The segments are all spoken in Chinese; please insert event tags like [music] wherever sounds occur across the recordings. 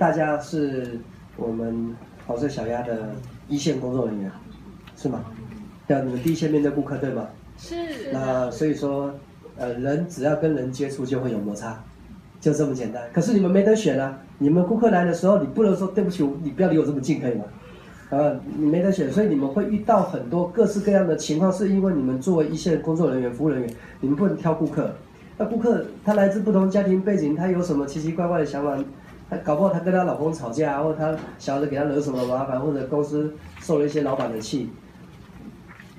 大家是我们黄色小鸭的一线工作人员，是吗？对啊，你们第一线面对顾客对吗？是。那所以说，呃，人只要跟人接触就会有摩擦，就这么简单。可是你们没得选啊！你们顾客来的时候，你不能说对不起，你不要离我这么近，可以吗？啊，你没得选，所以你们会遇到很多各式各样的情况，是因为你们作为一线工作人员、服务人员，你们不能挑顾客。那顾客他来自不同家庭背景，他有什么奇奇怪怪的想法？她搞不好她跟她老公吵架，或者她小孩子给她惹什么麻烦，或者公司受了一些老板的气。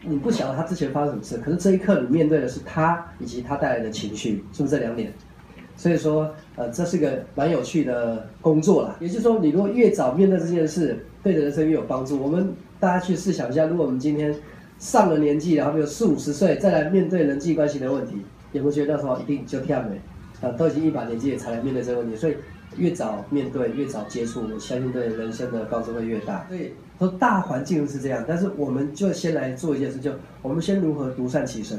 你不晓得她之前发生什么事，可是这一刻你面对的是她以及她带来的情绪，是不是这两点？所以说，呃，这是个蛮有趣的工作啦。也就是说，你如果越早面对这件事，对的人生越有帮助。我们大家去试想一下，如果我们今天上了年纪，然后比如四五十岁，再来面对人际关系的问题，有没有觉得那时候一定就跳没？啊，都已经一把年纪才来面对这个问题，所以。越早面对，越早接触，我相信对人生的帮助会越大。所以说大环境是这样，但是我们就先来做一件事，就我们先如何独善其身，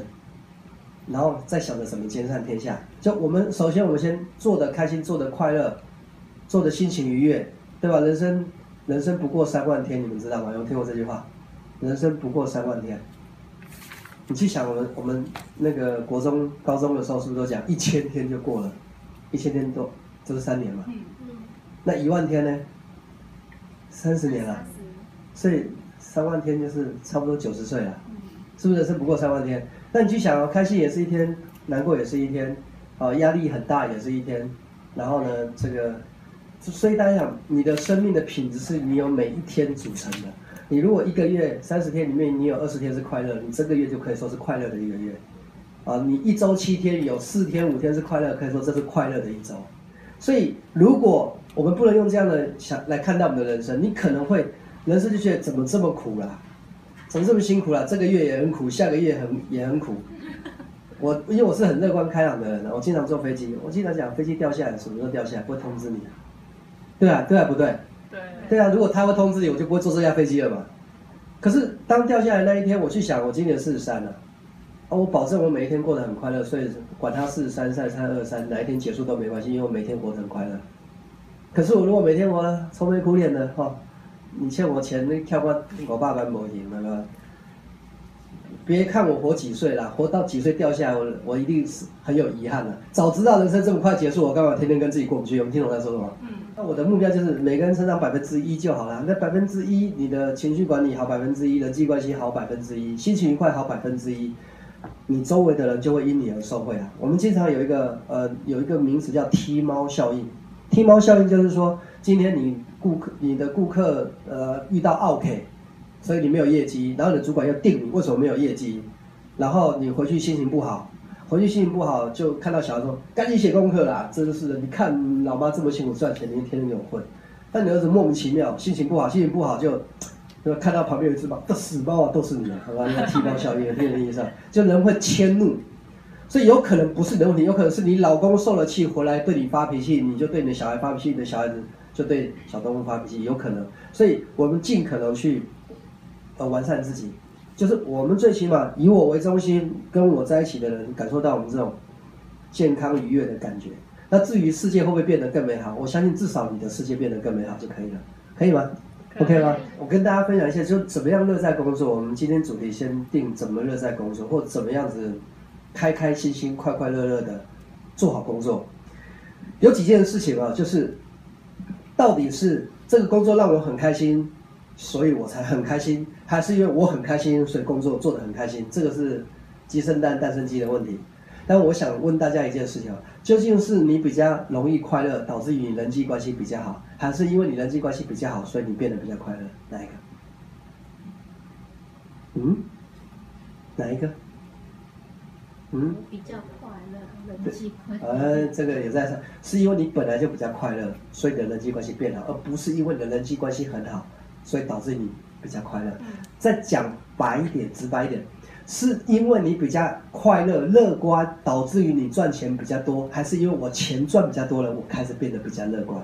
然后再想着怎么兼善天下。就我们首先我们先做的开心，做的快乐，做的心情愉悦，对吧？人生人生不过三万天，你们知道吗？有听过这句话？人生不过三万天。你去想我们我们那个国中高中的时候，是不是都讲一千天就过了？一千天都。这是三年嘛？那一万天呢？三十年了，所以三万天就是差不多九十岁了，是不是？是不过三万天。那你去想哦，开心也是一天，难过也是一天，啊，压力很大也是一天。然后呢，这个，所以大家想，你的生命的品质是你有每一天组成的。你如果一个月三十天里面你有二十天是快乐，你这个月就可以说是快乐的一个月。啊，你一周七天有四天五天是快乐，可以说这是快乐的一周。所以，如果我们不能用这样的想来看待我们的人生，你可能会人生就觉得怎么这么苦啦，怎么这么辛苦啦？这个月也很苦，下个月很也很苦。我因为我是很乐观开朗的人，我经常坐飞机，我经常讲飞机掉下来什么时候掉下来，不会通知你。对啊，对啊，不对？对。对啊，如果他会通知你，我就不会坐这架飞机了嘛。可是当掉下来那一天，我去想，我今年四十三了。我保证我每一天过得很快乐，所以管他四三三三二三哪一天结束都没关系，因为我每天活得很快乐。可是我如果每天活得愁眉苦脸的哈，你欠我钱，那跳过我爸爸某行，那个。别看我活几岁了，活到几岁掉下来，我我一定是很有遗憾的。早知道人生这么快结束，我干嘛天天跟自己过不去？我们听懂他说什么？嗯。那我的目标就是每个人成长百分之一就好了。那百分之一，你的情绪管理好百分之一，人际关系好百分之一，心情愉快好百分之一。你周围的人就会因你而受惠啊！我们经常有一个呃有一个名词叫踢猫效应，踢猫效应就是说，今天你顾客你的顾客呃遇到 OK，所以你没有业绩，然后你的主管要定你为什么没有业绩，然后你回去心情不好，回去心情不好就看到小孩说赶紧写功课啦，真的是，你看老妈这么辛苦赚钱，你天天给我混，但你儿子莫名其妙心情不好，心情不好就。就看到旁边有一只猫，这死猫啊，都是你啊，好吧？那踢猫效应，这个意思，就人会迁怒，所以有可能不是你的问题，有可能是你老公受了气回来对你发脾气，你就对你的小孩发脾气，你的小孩子就对小动物发脾气，有可能。所以我们尽可能去呃完善自己，就是我们最起码以我为中心，跟我在一起的人感受到我们这种健康愉悦的感觉。那至于世界会不会变得更美好，我相信至少你的世界变得更美好就可以了，可以吗？OK 吗？我跟大家分享一下，就怎么样乐在工作。我们今天主题先定怎么乐在工作，或怎么样子开开心心、快快乐乐的做好工作。有几件事情啊，就是到底是这个工作让我很开心，所以我才很开心，还是因为我很开心，所以工作做得很开心？这个是鸡生蛋，蛋生鸡的问题。但我想问大家一件事情啊，究竟是你比较容易快乐，导致于你人际关系比较好，还是因为你人际关系比较好，所以你变得比较快乐？哪一个？嗯？哪一个？嗯？比较快乐，人际快乐。呃，这个也在说，是因为你本来就比较快乐，所以你的人际关系变好，而不是因为你的人际关系很好，所以导致你比较快乐。再讲白一点，直白一点。是因为你比较快乐、乐观，导致于你赚钱比较多，还是因为我钱赚比较多了，我开始变得比较乐观？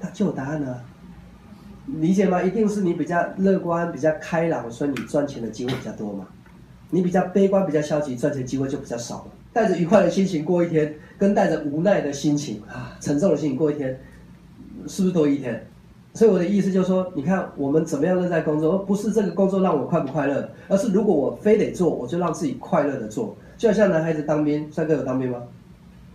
那就有答案了，理解吗？一定是你比较乐观、比较开朗，所以你赚钱的机会比较多嘛？你比较悲观、比较消极，赚钱机会就比较少了。带着愉快的心情过一天，跟带着无奈的心情啊、沉重的心情过一天，是不是多一天？所以我的意思就是说，你看我们怎么样乐在工作，而不是这个工作让我快不快乐，而是如果我非得做，我就让自己快乐的做。就像男孩子当兵，帅哥有当兵吗？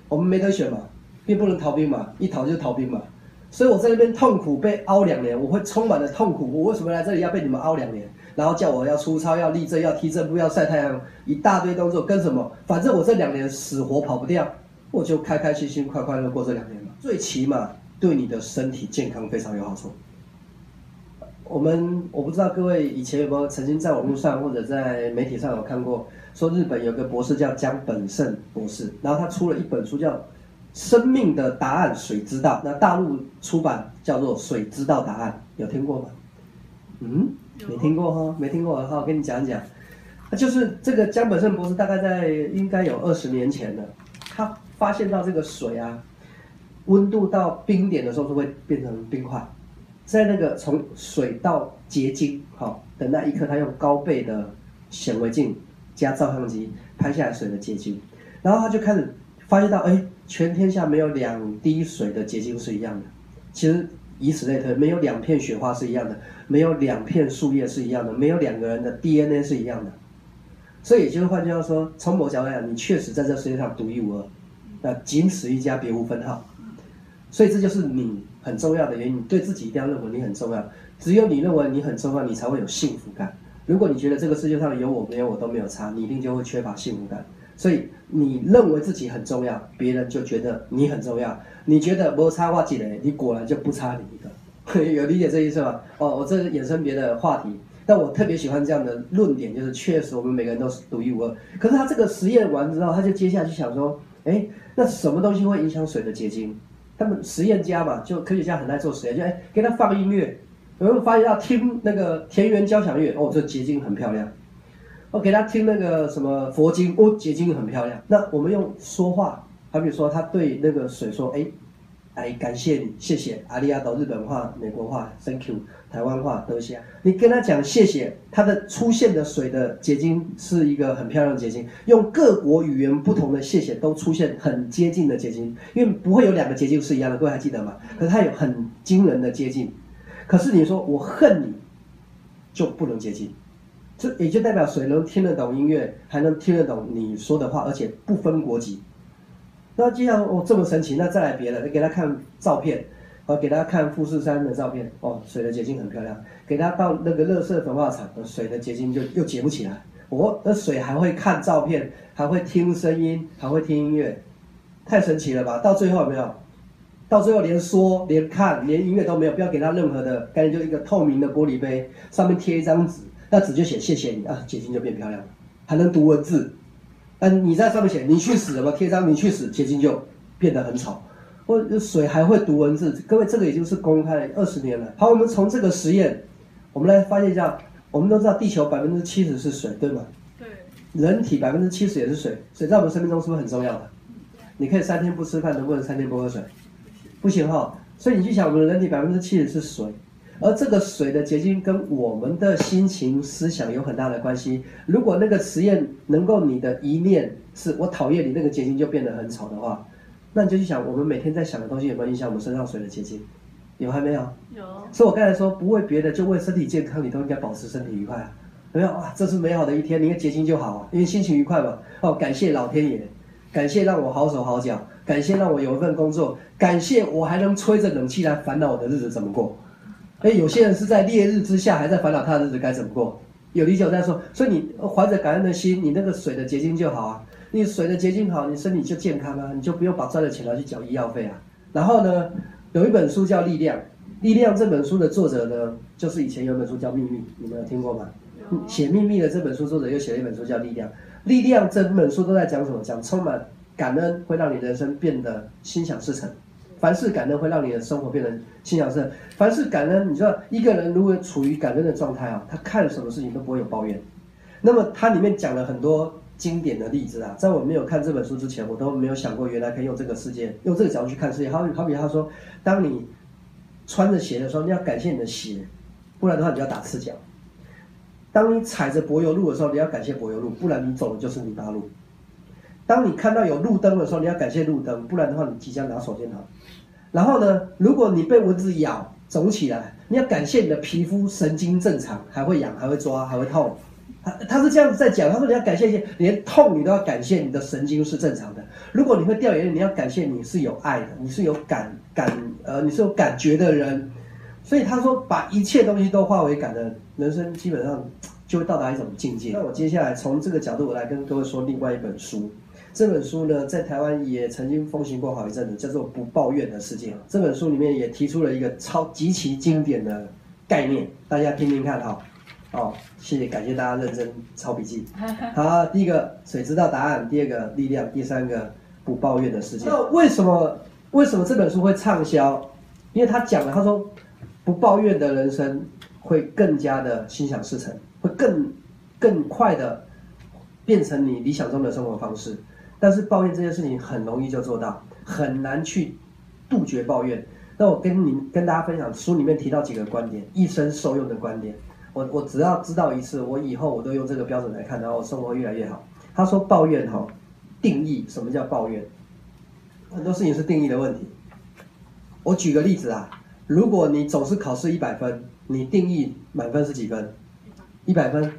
我们没得选嘛，并不能逃兵嘛，一逃就逃兵嘛。所以我在那边痛苦被熬两年，我会充满了痛苦。我为什么来这里要被你们熬两年？然后叫我要出操、要立正、要踢正步、要晒太阳，一大堆动作跟什么？反正我这两年死活跑不掉，我就开开心心、快快乐过这两年嘛。最起码对你的身体健康非常有好处。我们我不知道各位以前有没有曾经在网络上或者在媒体上有看过，说日本有个博士叫江本胜博士，然后他出了一本书叫《生命的答案水知道》，那大陆出版叫做《水知道答案》，有听过吗？嗯？没听过哈，没听过，好，我跟你讲讲，那就是这个江本胜博士，大概在应该有二十年前了，他发现到这个水啊，温度到冰点的时候就会变成冰块，在那个从水到结晶好的那一刻，他用高倍的显微镜加照相机拍下来水的结晶，然后他就开始发现到，哎，全天下没有两滴水的结晶是一样的，其实以此类推，没有两片雪花是一样的。没有两片树叶是一样的，没有两个人的 DNA 是一样的，所以也就是换句话说，从某角度来讲，你确实在这世界上独一无二，那仅此一家，别无分号。所以这就是你很重要的原因，你对自己一定要认为你很重要。只有你认为你很重要，你才会有幸福感。如果你觉得这个世界上有我没有我都没有差，你一定就会缺乏幸福感。所以你认为自己很重要，别人就觉得你很重要。你觉得没差话几嘞，你果然就不差你一个。[laughs] 有理解这意思吗？哦，我这是衍生别的话题，但我特别喜欢这样的论点，就是确实我们每个人都是独一无二。可是他这个实验完之后，他就接下去想说，哎，那什么东西会影响水的结晶？他们实验家嘛，就科学家很爱做实验，就哎给他放音乐，有没有发现要听那个田园交响乐？哦，这结晶很漂亮。我给他听那个什么佛经，哦，结晶很漂亮。那我们用说话，好比说他对那个水说，哎。来感谢你，谢谢阿里亚岛日本话、美国话，Thank you，台湾话多谢。你跟他讲谢谢，它的出现的水的结晶是一个很漂亮的结晶。用各国语言不同的谢谢都出现很接近的结晶，因为不会有两个结晶是一样的，各位还记得吗？可是它有很惊人的接近。可是你说我恨你，就不能接近，这也就代表水能听得懂音乐，还能听得懂你说的话，而且不分国籍。那既然哦这么神奇，那再来别的，你给他看照片，哦给他看富士山的照片，哦水的结晶很漂亮，给他到那个乐色焚化厂，水的结晶就又结不起来。哦，那水还会看照片，还会听声音，还会听音乐，太神奇了吧？到最后有没有？到最后连说连看连音乐都没有，不要给他任何的，干脆就一个透明的玻璃杯，上面贴一张纸，那纸就写谢谢你啊，结晶就变漂亮了，还能读文字。嗯，你在上面写“你去死”吧贴张“你去死”，结晶就变得很丑。或水还会读文字，各位这个已经是公开了二十年了。好，我们从这个实验，我们来发现一下。我们都知道地球百分之七十是水，对吗？对。人体百分之七十也是水，水在我们生命中是不是很重要的？你可以三天不吃饭，能不能三天不喝水？不行哈。所以你去想，我们人体百分之七十是水。而这个水的结晶跟我们的心情、思想有很大的关系。如果那个实验能够你的一念是我讨厌你，那个结晶就变得很丑的话，那你就去想，我们每天在想的东西有没有影响我们身上水的结晶？有还没有？有。所以我刚才说，不为别的，就为身体健康，你都应该保持身体愉快啊！有没有啊？这是美好的一天，你看结晶就好啊，因为心情愉快嘛。哦，感谢老天爷，感谢让我好手好脚，感谢让我有一份工作，感谢我还能吹着冷气来烦恼我的日子怎么过。哎，有些人是在烈日之下还在烦恼他的日子该怎么过。有理解我在说，所以你怀着感恩的心，你那个水的结晶就好啊。你水的结晶好，你身体就健康啊，你就不用把赚的钱拿去缴医药费啊。然后呢，有一本书叫《力量》，《力量》这本书的作者呢，就是以前有本书叫《秘密》，你们有听过吗？写《秘密》的这本书作者又写了一本书叫《力量》，《力量》这本书都在讲什么？讲充满感恩会让你人生变得心想事成。凡事感恩会让你的生活变得心想事成。凡事感恩，你知道一个人如果处于感恩的状态啊，他看什么事情都不会有抱怨。那么它里面讲了很多经典的例子啊，在我没有看这本书之前，我都没有想过原来可以用这个世界，用这个角度去看世界。好比好比他说，当你穿着鞋的时候，你要感谢你的鞋，不然的话你要打赤脚。当你踩着柏油路的时候，你要感谢柏油路，不然你走的就是泥巴路。当你看到有路灯的时候，你要感谢路灯，不然的话你即将拿手电筒。然后呢，如果你被蚊子咬肿起来，你要感谢你的皮肤神经正常，还会痒，还会抓，还会痛。他是这样子在讲，他说你要感谢一些，连痛你都要感谢你的神经是正常的。如果你会掉眼泪，你要感谢你是有爱的，你是有感感呃，你是有感觉的人。所以他说，把一切东西都化为感的人生，基本上就会到达一种境界。那我接下来从这个角度，我来跟各位说另外一本书。这本书呢，在台湾也曾经风行过好一阵子，叫做《不抱怨的世界》。这本书里面也提出了一个超极其经典的概念，大家听听看哈。哦，谢谢，感谢大家认真抄笔记。[laughs] 好，第一个谁知道答案？第二个力量，第三个不抱怨的世界。那为什么为什么这本书会畅销？因为他讲了，他说不抱怨的人生会更加的心想事成，会更更快的变成你理想中的生活方式。但是抱怨这件事情很容易就做到，很难去杜绝抱怨。那我跟你跟大家分享书里面提到几个观点，一生受用的观点。我我只要知道一次，我以后我都用这个标准来看，然后生活越来越好。他说抱怨哈，定义什么叫抱怨？很多事情是定义的问题。我举个例子啊，如果你总是考试一百分，你定义满分是几分？一百分。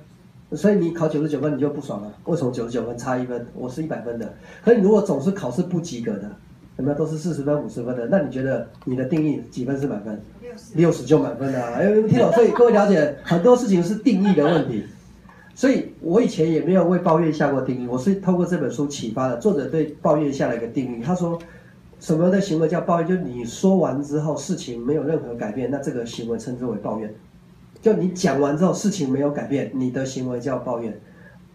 所以你考九十九分你就不爽了？为什么九十九分差一分？我是一百分的。可你如果总是考试不及格的，有没有都是四十分、五十分的？那你觉得你的定义几分是满分？六十，六十就满分了。哎，听懂？所以各位了解，很多事情是定义的问题。所以我以前也没有为抱怨下过定义，我是透过这本书启发的。作者对抱怨下了一个定义，他说，什么的行为叫抱怨？就你说完之后事情没有任何改变，那这个行为称之为抱怨。就你讲完之后，事情没有改变，你的行为叫抱怨。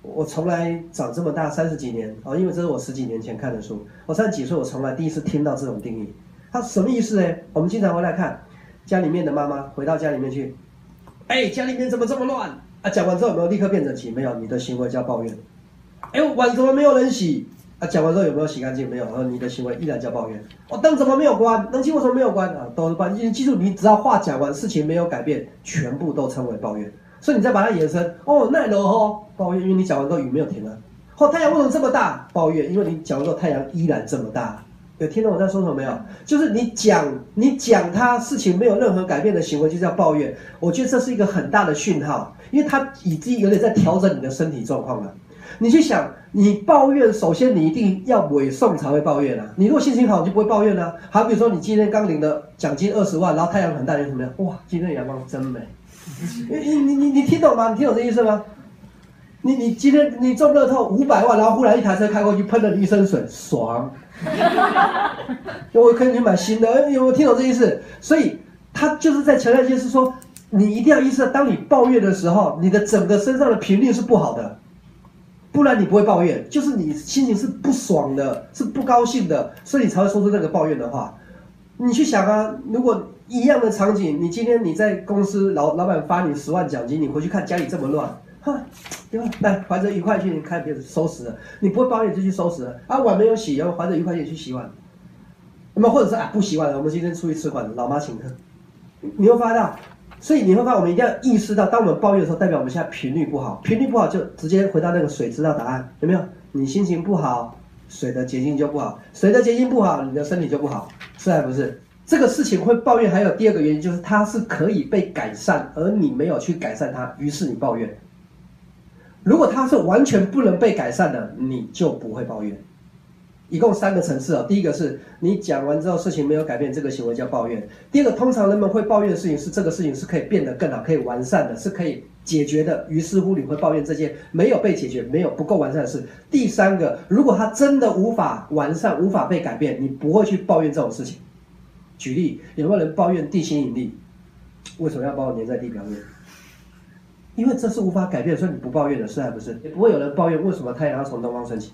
我从来长这么大三十几年啊，因为这是我十几年前看的书。我三十几岁，我从来第一次听到这种定义。它什么意思呢？我们经常回来看家里面的妈妈回到家里面去，哎，家里面怎么这么乱啊？讲完之后有没有立刻变整齐？没有，你的行为叫抱怨。哎，碗怎么没有人洗？啊，讲完之后有没有洗干净？没有，然后你的行为依然叫抱怨。我灯怎么没有关？冷气为什么没有关？啊，都是关。你记住，你只要话讲完，事情没有改变，全部都称为抱怨。所以你再把它延伸，哦，那楼哦，抱怨，因为你讲完之后雨没有停啊。哦，太阳为什么这么大？抱怨，因为你讲完之后太阳依然这么大。有听懂我在说什么没有？就是你讲你讲他事情没有任何改变的行为，就叫抱怨。我觉得这是一个很大的讯号，因为他已经有点在调整你的身体状况了。你去想，你抱怨，首先你一定要委送才会抱怨啊。你如果心情好，你就不会抱怨啊。好，比如说你今天刚领的奖金二十万，然后太阳很大，你怎么样？哇，今天的阳光真美。你你你你听懂吗？你听懂这意思吗？你你今天你中乐透五百万，然后忽然一台车开过去，喷了一身水，爽。[laughs] 我可以去买新的，有没有听懂这意思？所以他就是在强调一件事，说你一定要意识到，当你抱怨的时候，你的整个身上的频率是不好的。不然你不会抱怨，就是你心情是不爽的，是不高兴的，所以你才会说出那个抱怨的话。你去想啊，如果一样的场景，你今天你在公司老老板发你十万奖金，你回去看家里这么乱，哈，对吧？来怀着愉快心情开始收拾了，你不会抱怨就去收拾了啊，碗没有洗，然后怀着愉快心情去洗碗，那么或者是啊不洗碗了，我们今天出去吃饭，老妈请客，你会发现到。所以你会发现，我们一定要意识到，当我们抱怨的时候，代表我们现在频率不好。频率不好，就直接回到那个水知道答案，有没有？你心情不好，水的结晶就不好；水的结晶不好，你的身体就不好，是还不是？这个事情会抱怨，还有第二个原因，就是它是可以被改善，而你没有去改善它，于是你抱怨。如果它是完全不能被改善的，你就不会抱怨。一共三个层次哦。第一个是你讲完之后事情没有改变，这个行为叫抱怨。第二个，通常人们会抱怨的事情是这个事情是可以变得更好、可以完善的，是可以解决的。于是乎你会抱怨这件没有被解决、没有不够完善的事。第三个，如果它真的无法完善、无法被改变，你不会去抱怨这种事情。举例，有没有人抱怨地心引力？为什么要把我粘在地表面？因为这是无法改变，所以你不抱怨的是还不是？也不会有人抱怨为什么太阳要从东方升起。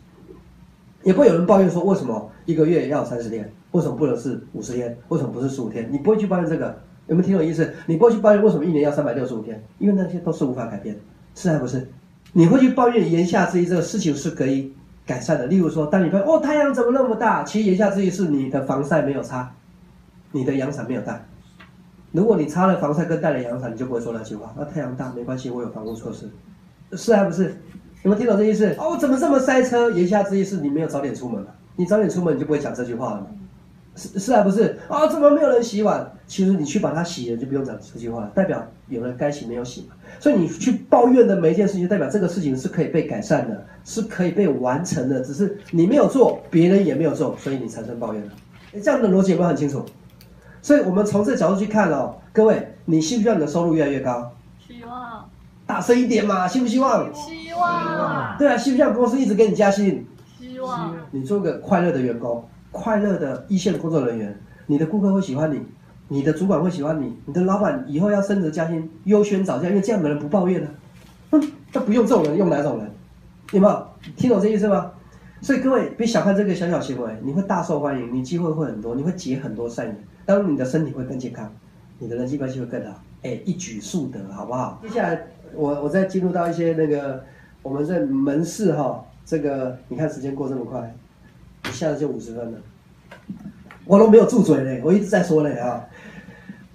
也不会有人抱怨说为什么一个月要三十天，为什么不能是五十天？为什么不是十五天？你不会去抱怨这个，有没有听懂意思？你不会去抱怨为什么一年要三百六十五天？因为那些都是无法改变，是还不是？你会去抱怨言下之意这个事情是可以改善的。例如说，当你抱怨哦太阳怎么那么大，其实言下之意是你的防晒没有擦，你的阳伞没有带。如果你擦了防晒跟带了阳伞，你就不会说那句话。那太阳大没关系，我有防护措施，是还不是？有没有听懂这意思？哦，怎么这么塞车？言下之意是你没有早点出门嘛？你早点出门，你就不会讲这句话了嘛？是是啊，不是啊？怎么没有人洗碗？其实你去把它洗了，就不用讲这句话了，代表有人该洗没有洗嘛。所以你去抱怨的每一件事情，代表这个事情是可以被改善的，是可以被完成的，只是你没有做，别人也没有做，所以你产生抱怨了。这样的逻辑有没有很清楚？所以我们从这角度去看哦，各位，你希不希望你的收入越来越高？希望。大声一点嘛，希不希望？希望。对啊，希不希望公司一直给你加薪？希望。你做个快乐的员工，快乐的一线工作人员，你的顾客会喜欢你。你的主管会喜欢你，你的老板以后要升职加薪，优先找价，因为这样的人不抱怨呢。哼，他不用这种人，用哪种人？有没有听懂这意思吗？所以各位别小看这个小小行为，你会大受欢迎，你机会会很多，你会结很多善缘。当你的身体会更健康，你的人际关系会更好。哎，一举数得，好不好？接下来我我再进入到一些那个我们在门市哈，这个你看时间过这么快，一下子就五十分了。我都没有住嘴嘞，我一直在说嘞啊！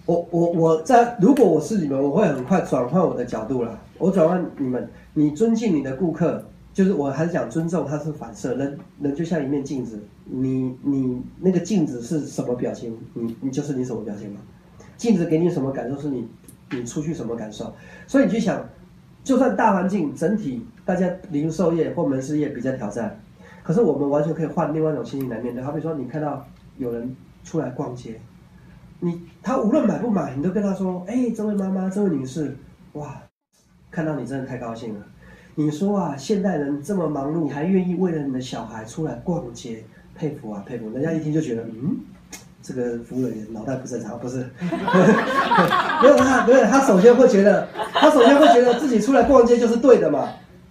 我我我在，如果我是你们，我会很快转换我的角度了。我转换你们，你尊敬你的顾客，就是我还是讲尊重，它是反射，人人就像一面镜子，你你那个镜子是什么表情，你你就是你什么表情嘛？镜子给你什么感受，是你你出去什么感受？所以你去想，就算大环境整体大家零售业或门市业比较挑战，可是我们完全可以换另外一种心情来面对。好比说，你看到。有人出来逛街，你他无论买不买，你都跟他说：“哎，这位妈妈，这位女士，哇，看到你真的太高兴了。”你说啊，现代人这么忙碌，还愿意为了你的小孩出来逛街，佩服啊，佩服！人家一听就觉得，嗯，这个服务人员脑袋不正常，不是？[laughs] 没有他，没有他，首先会觉得，他首先会觉得自己出来逛街就是对的嘛？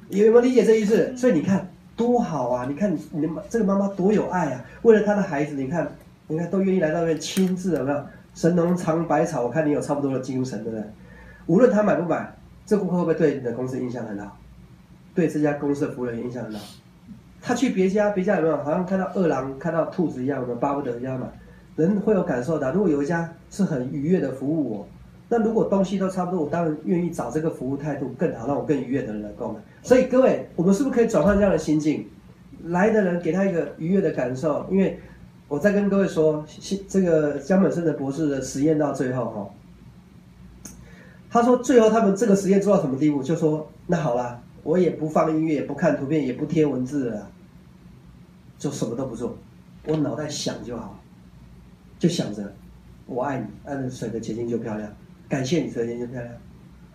有没有理解这意思？所以你看。多好啊！你看你妈这个妈妈多有爱啊！为了她的孩子，你看，你看都愿意来到这边亲自，有没有？神农尝百草，我看你有差不多的精神，对不对？无论他买不买，这顾客会不会对你的公司印象很好？对这家公司的服务人员印象很好？他去别家，别家有没有？好像看到饿狼、看到兔子一样的，巴不得一样嘛？人会有感受的。如果有一家是很愉悦的服务我。那如果东西都差不多，我当然愿意找这个服务态度更好、让我更愉悦的人来购买。所以各位，我们是不是可以转换这样的心境？来的人给他一个愉悦的感受。因为我在跟各位说，这个江本胜的博士的实验到最后哈，他说最后他们这个实验做到什么地步？就说那好了，我也不放音乐，也不看图片，也不贴文字了，就什么都不做，我脑袋想就好，就想着我爱你，爱的水的结晶就漂亮。感谢你，这眼睛漂亮，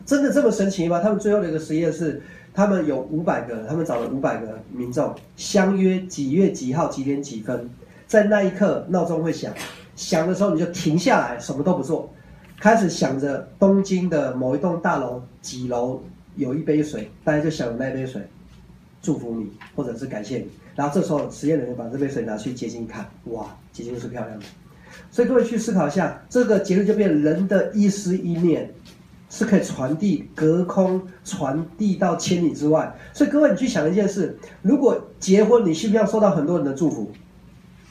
真的这么神奇吗？他们最后的一个实验是，他们有五百个，他们找了五百个民众，相约几月几号几点几分，在那一刻闹钟会响，响的时候你就停下来，什么都不做，开始想着东京的某一栋大楼几楼有一杯水，大家就想着那杯水，祝福你或者是感谢你，然后这时候实验人员把这杯水拿去结晶看，哇，结晶是漂亮的。所以各位去思考一下，这个结论就变人的一思一念是可以传递隔空传递到千里之外。所以各位你去想一件事：如果结婚，你希不希望受到很多人的祝福？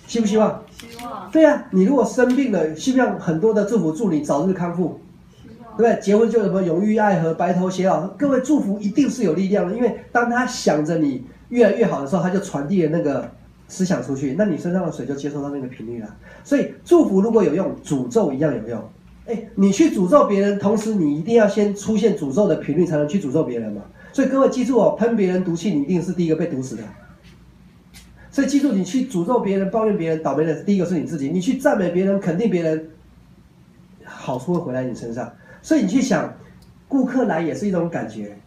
希不希望？希望。对啊，你如果生病了，希不希望很多的祝福祝你早日康复？对？结婚就什么永浴爱河、白头偕老。各位祝福一定是有力量的，因为当他想着你越来越好的时候，他就传递了那个。思想出去，那你身上的水就接收到那个频率了。所以祝福如果有用，诅咒一样有用。哎，你去诅咒别人，同时你一定要先出现诅咒的频率，才能去诅咒别人嘛。所以各位记住哦，喷别人毒气，你一定是第一个被毒死的。所以记住，你去诅咒别人、抱怨别人倒霉的，第一个是你自己。你去赞美别人、肯定别人，好处会回来你身上。所以你去想，顾客来也是一种感觉。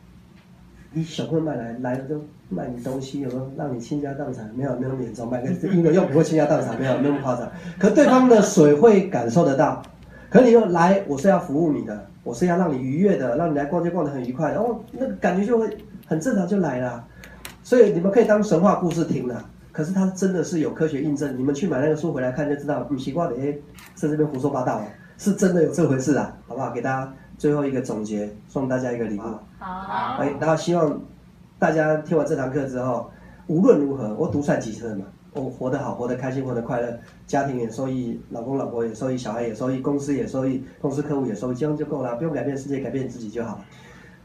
你小朋友买来来了就。卖你东西有没有让你倾家荡产？没有，没有免装。买个婴儿用不会 [laughs] 倾家荡产？没有，没有夸张。可对方的水会感受得到。可你又来，我是要服务你的，我是要让你愉悦的，让你来逛街逛得很愉快。然后那个感觉就会很正常就来了。所以你们可以当神话故事听了。可是它真的是有科学印证。你们去买那个书回来看就知道，你习惯的哎，在这边胡说八道，是真的有这回事啊，好不好？给大家最后一个总结，送大家一个礼物。好。哎，然后希望。大家听完这堂课之后，无论如何，我独善其身嘛，我活得好，活得开心，活得快乐，家庭也受益，老公老婆也受益，小孩也受益，公司也受益，公司客户也受益，这样就够了，不用改变世界，改变自己就好。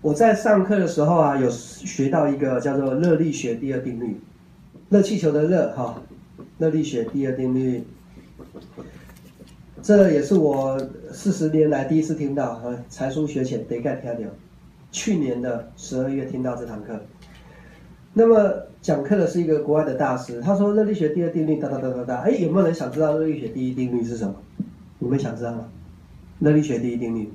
我在上课的时候啊，有学到一个叫做热力学第二定律，热气球的热哈，热力学第二定律，这也是我四十年来第一次听到，才疏学浅得盖听掉。去年的十二月听到这堂课，那么讲课的是一个国外的大师，他说热力学第二定律哒哒哒哒哒。哎，有没有人想知道热力学第一定律是什么？你们想知道吗？热力学第一定律，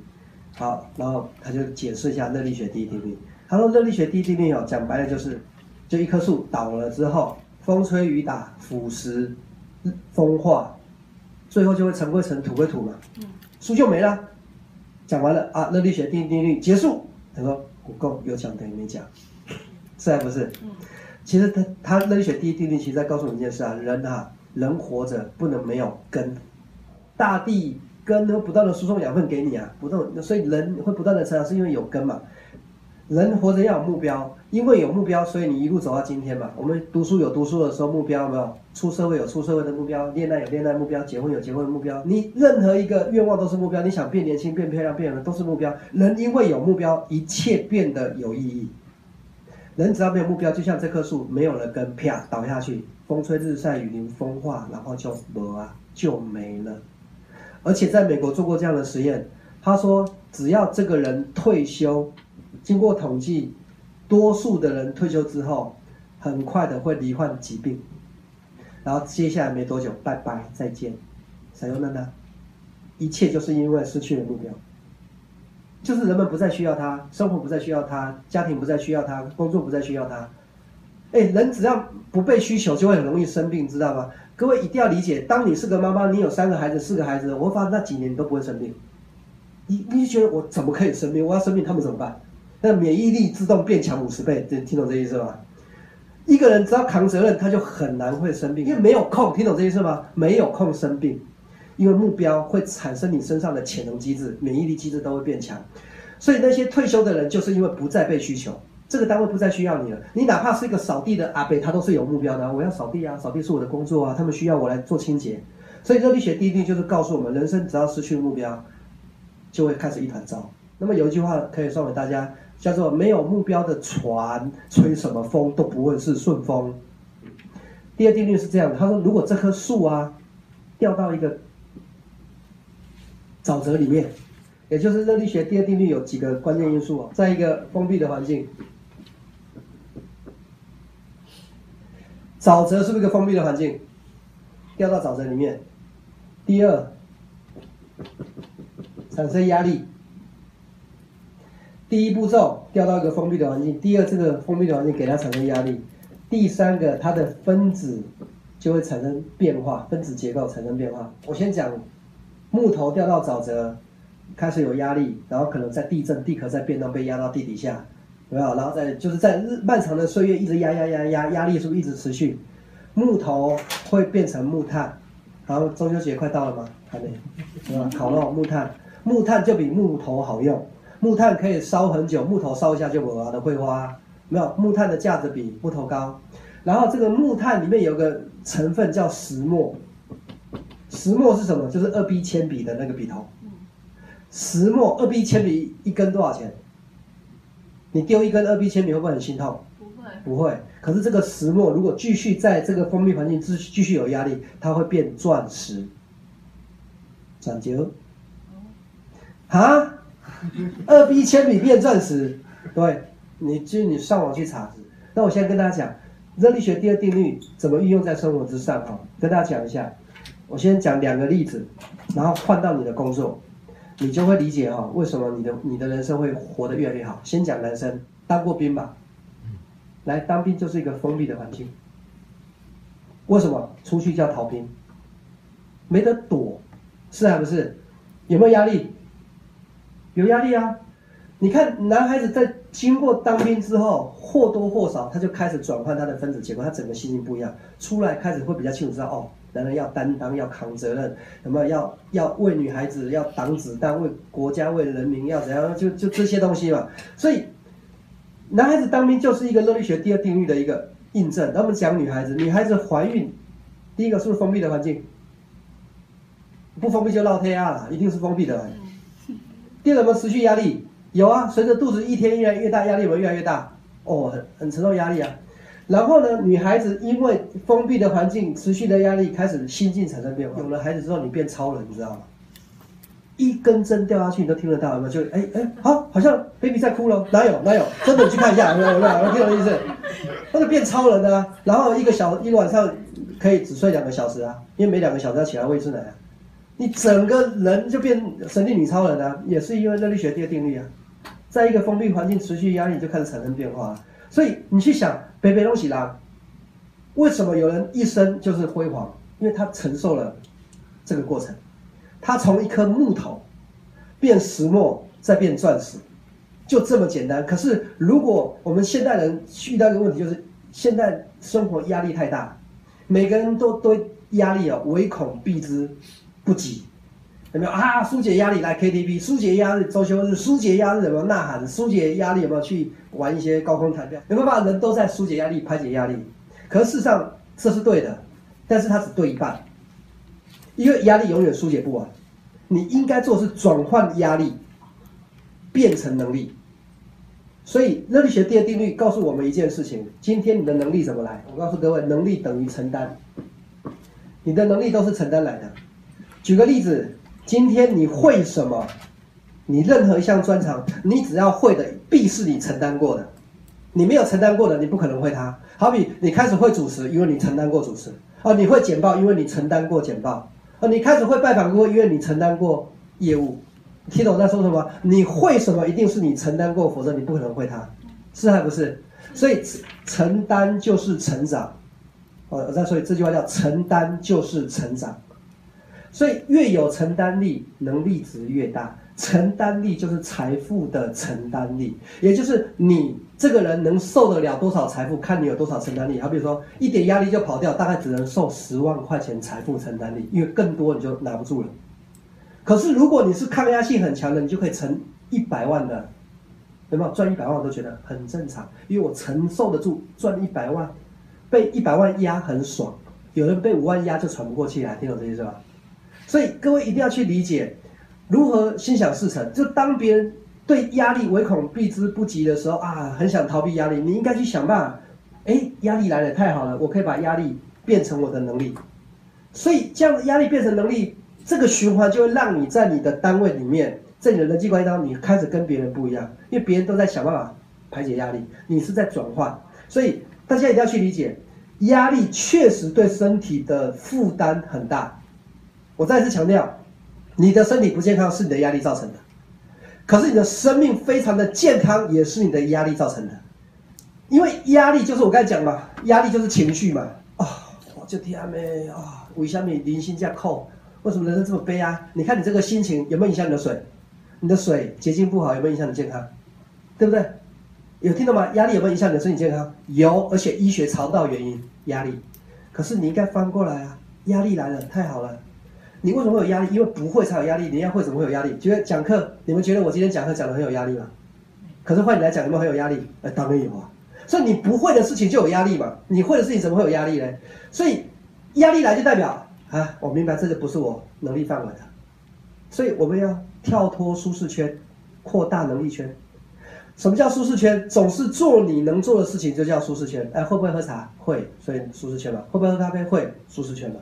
好，然后他就解释一下热力学第一定律。他说热力学第一定律哦，讲白了就是，就一棵树倒了之后，风吹雨打、腐蚀、风化，最后就会尘归尘、土归土嘛，树就没了。讲完了啊，热力学第一定律结束。他说不够，有讲等于没讲，是还不是？嗯，其实他他热力学第一定律，其实在告诉我们一件事啊，人啊，人活着不能没有根，大地根会不断的输送养分给你啊，不断，所以人会不断的成长，是因为有根嘛。人活着要有目标，因为有目标，所以你一路走到今天嘛。我们读书有读书的时候目标，没有？出社会有出社会的目标，恋爱有恋爱目标，结婚有结婚的目标。你任何一个愿望都是目标。你想变年轻、变漂亮、变人，都是目标。人因为有目标，一切变得有意义。人只要没有目标，就像这棵树没有了根，啪倒下去，风吹日晒雨淋风化，然后就没啊，就没了。而且在美国做过这样的实验，他说只要这个人退休。经过统计，多数的人退休之后，很快的会罹患疾病，然后接下来没多久，拜拜再见，谁用的呢？一切就是因为失去了目标，就是人们不再需要他，生活不再需要他，家庭不再需要他，工作不再需要他。哎，人只要不被需求，就会很容易生病，知道吗？各位一定要理解，当你是个妈妈，你有三个孩子、四个孩子，我发现那几年你都不会生病，你你就觉得我怎么可以生病？我要生病，他们怎么办？那免疫力自动变强五十倍，听听懂这意思吗？一个人只要扛责任，他就很难会生病，因为没有空，听懂这意思吗？没有空生病，因为目标会产生你身上的潜能机制，免疫力机制都会变强。所以那些退休的人，就是因为不再被需求，这个单位不再需要你了。你哪怕是一个扫地的阿伯，他都是有目标的，我要扫地啊，扫地是我的工作啊，他们需要我来做清洁。所以热力学第一定就是告诉我们，人生只要失去目标，就会开始一团糟。那么有一句话可以送给大家。叫做没有目标的船，吹什么风都不会是顺风。第二定律是这样，他说如果这棵树啊掉到一个沼泽里面，也就是热力学第二定律有几个关键因素哦，在一个封闭的环境，沼泽是不是一个封闭的环境？掉到沼泽里面，第二产生压力。第一步骤掉到一个封闭的环境，第二这个封闭的环境给它产生压力，第三个它的分子就会产生变化，分子结构产生变化。我先讲木头掉到沼泽，开始有压力，然后可能在地震，地壳在变动，被压到地底下，没有？然后在就是在日漫长的岁月一直压压压压，压力是不是一直持续？木头会变成木炭，然后中秋节快到了吗？还没，是吧？烤肉木炭，木炭就比木头好用。木炭可以烧很久，木头烧一下就完了，会花。没有木炭的价值比木头高。然后这个木炭里面有个成分叫石墨，石墨是什么？就是二 B 铅笔的那个笔头。石墨二 B 铅笔一根多少钱？你丢一根二 B 铅笔会不会很心痛？不会。不会。可是这个石墨如果继续在这个封闭环境继继续有压力，它会变钻石。转九。啊？[laughs] 二 B 铅笔变钻石，对，你就你上网去查。那我先跟大家讲热力学第二定律怎么运用在生活之上哈，跟大家讲一下。我先讲两个例子，然后换到你的工作，你就会理解哈，为什么你的你的人生会活得越来越好。先讲男生，当过兵吧？来当兵就是一个封闭的环境。为什么出去叫逃兵？没得躲，是还不是？有没有压力？有压力啊！你看，男孩子在经过当兵之后，或多或少他就开始转换他的分子结构，他整个心情不一样。出来开始会比较清楚知道，哦，男人要担当，要扛责任，有没有要要为女孩子要挡子弹，为国家为人民要怎样？就就这些东西嘛。所以，男孩子当兵就是一个热力学第二定律的一个印证。那我们讲女孩子，女孩子怀孕，第一个是不是封闭的环境？不封闭就闹天啊，一定是封闭的。第二个，有没有持续压力？有啊，随着肚子一天越来越大，压力会越来越大。哦，很很承受压力啊。然后呢，女孩子因为封闭的环境、持续的压力，开始心境产生变化。有了孩子之后，你变超人，你知道吗？一根针掉下去，你都听得到，有没有？就哎哎，好，好像 baby 在哭了，哪有哪有？真的，你去看一下，有 [laughs] 没有？听懂意思？那就变超人啊！然后一个小一晚上可以只睡两个小时啊，因为每两个小时要起来喂一次奶啊。你整个人就变神力女超人啊，也是因为热力学第二定律啊。在一个封闭环境持续压力就开始产生变化，所以你去想北北东西啦，为什么有人一生就是辉煌？因为他承受了这个过程。他从一颗木头变石墨，再变钻石，就这么简单。可是，如果我们现代人遇到一个问题，就是现在生活压力太大，每个人都对压力哦，唯恐避之不挤。有没有啊？疏解压力来 KTV，疏解压力周休日，疏解压力有没有呐喊？疏解压力有没有去玩一些高空弹跳？有没有把人都在疏解压力、排解压力？可事实上这是对的，但是它只对一半。因为压力永远疏解不完，你应该做是转换压力变成能力。所以热力学第二定律告诉我们一件事情：今天你的能力怎么来？我告诉各位，能力等于承担。你的能力都是承担来的。举个例子，今天你会什么？你任何一项专长，你只要会的，必是你承担过的。你没有承担过的，你不可能会它。好比你开始会主持，因为你承担过主持；哦，你会简报，因为你承担过简报。啊，你开始会拜访过，因为你承担过业务，听懂我在说什么？你会什么，一定是你承担过，否则你不可能会它，是还不是？所以承担就是成长。哦，我再说这句话叫承担就是成长。所以越有承担力，能力值越大。承担力就是财富的承担力，也就是你这个人能受得了多少财富，看你有多少承担力。好，比如说一点压力就跑掉，大概只能受十万块钱财富承担力，因为更多你就拿不住了。可是如果你是抗压性很强的，你就可以承一百万的，有没有赚一百万我都觉得很正常，因为我承受得住赚一百万，被一百万压很爽。有人被五万压就喘不过气来，听懂这意思吧？所以各位一定要去理解。如何心想事成？就当别人对压力唯恐避之不及的时候啊，很想逃避压力，你应该去想办法。哎，压力来了，太好了，我可以把压力变成我的能力。所以这样的压力变成能力，这个循环就会让你在你的单位里面，在你的人际关系当中，你开始跟别人不一样，因为别人都在想办法排解压力，你是在转换。所以大家一定要去理解，压力确实对身体的负担很大。我再次强调。你的身体不健康是你的压力造成的，可是你的生命非常的健康也是你的压力造成的，因为压力就是我刚才讲嘛，压力就是情绪嘛。啊，我就天咩啊，为什么零星价扣？为什么人生这么悲哀？你看你这个心情有没有影响你的水？你的水结晶不好有没有影响你健康？对不对？有听到吗？压力有没有影响你的身体健康？有，而且医学查不到原因，压力。可是你应该翻过来啊，压力来了，太好了。你为什么会有压力？因为不会才有压力。你要会怎么会有压力？觉得讲课，你们觉得我今天讲课讲的很有压力吗？可是换你来讲，有没有很有压力？呃，当然有啊。所以你不会的事情就有压力嘛。你会的事情怎么会有压力呢？所以压力来就代表啊，我明白这个不是我能力范围的。所以我们要跳脱舒适圈，扩大能力圈。什么叫舒适圈？总是做你能做的事情就叫舒适圈。哎，会不会喝茶？会，所以舒适圈嘛。会不会喝咖啡？会，舒适圈嘛。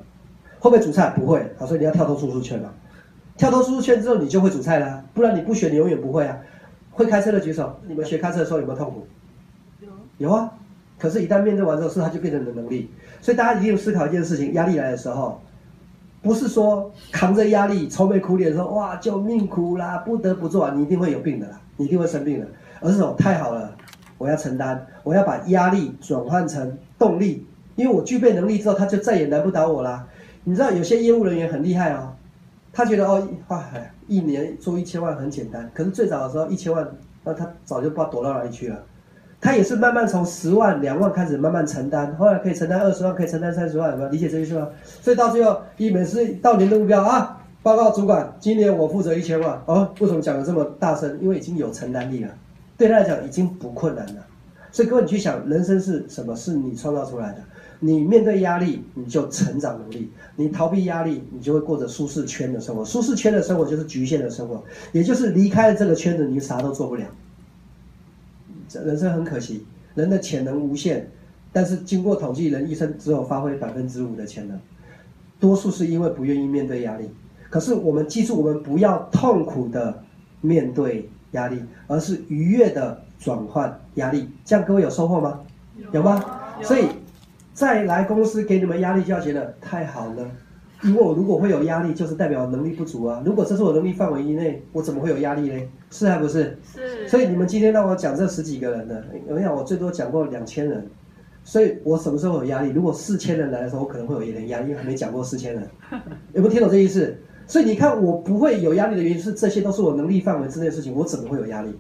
会不会煮菜？不会，好，所以你要跳脱舒适圈嘛。跳脱舒适圈之后，你就会煮菜啦。不然你不学，你永远不会啊。会开车的举手，你们学开车的时候有没有痛苦？有，有啊。可是，一旦面对完之后，是它就变成你的能力。所以大家一定思考一件事情：压力来的时候，不是说扛着压力愁眉苦脸说“哇，救命苦啦，不得不做”，你一定会有病的啦，你一定会生病的。而是说太好了，我要承担，我要把压力转换成动力，因为我具备能力之后，它就再也难不倒我啦。你知道有些业务人员很厉害哦，他觉得哦，哇，一年做一千万很简单。可是最早的时候一千万，那他早就不知道躲到哪里去了。他也是慢慢从十万、两万开始慢慢承担，后来可以承担二十万，可以承担三十万，有没有理解这意思吗？所以到最后，一每次到年的目标啊，报告主管，今年我负责一千万。哦，为什么讲的这么大声？因为已经有承担力了，对他来讲已经不困难了。所以各位，你去想，人生是什么？是你创造出来的。你面对压力，你就成长能力；你逃避压力，你就会过着舒适圈的生活。舒适圈的生活就是局限的生活，也就是离开了这个圈子，你啥都做不了。这人生很可惜，人的潜能无限，但是经过统计，人一生只有发挥百分之五的潜能，多数是因为不愿意面对压力。可是我们记住，我们不要痛苦的面对压力，而是愉悦的转换压力。这样各位有收获吗？有吗？所以再来公司给你们压力就要觉得太好了，因为我如果会有压力，就是代表能力不足啊。如果这是我能力范围以内，我怎么会有压力呢？是还不是？是。所以你们今天让我讲这十几个人的，我想我最多讲过两千人，所以我什么时候有压力？如果四千人来的时候，我可能会有一点压力，因为还没讲过四千人。[laughs] 有没有听懂这意思？所以你看，我不会有压力的原因是这些都是我能力范围之内的事情，我怎么会有压力？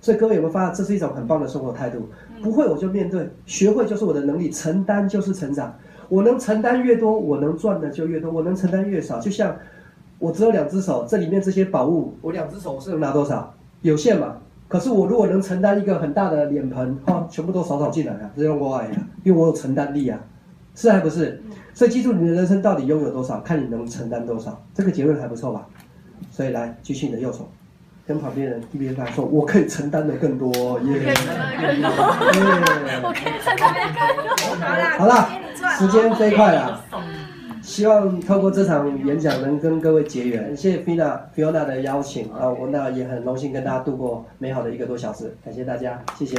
所以各位有没有发现，这是一种很棒的生活态度？不会我就面对，学会就是我的能力，承担就是成长。我能承担越多，我能赚的就越多；我能承担越少，就像我只有两只手，这里面这些宝物，我两只手我是能拿多少？有限嘛。可是我如果能承担一个很大的脸盆，哈，全部都扫扫进来啊，这用我爱呀，因为我有承担力啊，是还不是？所以记住，你的人生到底拥有多少，看你能承担多少。这个结论还不错吧？所以来举起你的右手，跟旁边人一边他说：“我可以承担的更多。”耶！我可以承担的更多。好了，时间飞快了。希望透过这场演讲能跟各位结缘。谢谢 Fina Fiona 的邀请啊，我那也很荣幸跟大家度过美好的一个多小时。感谢大家，谢谢。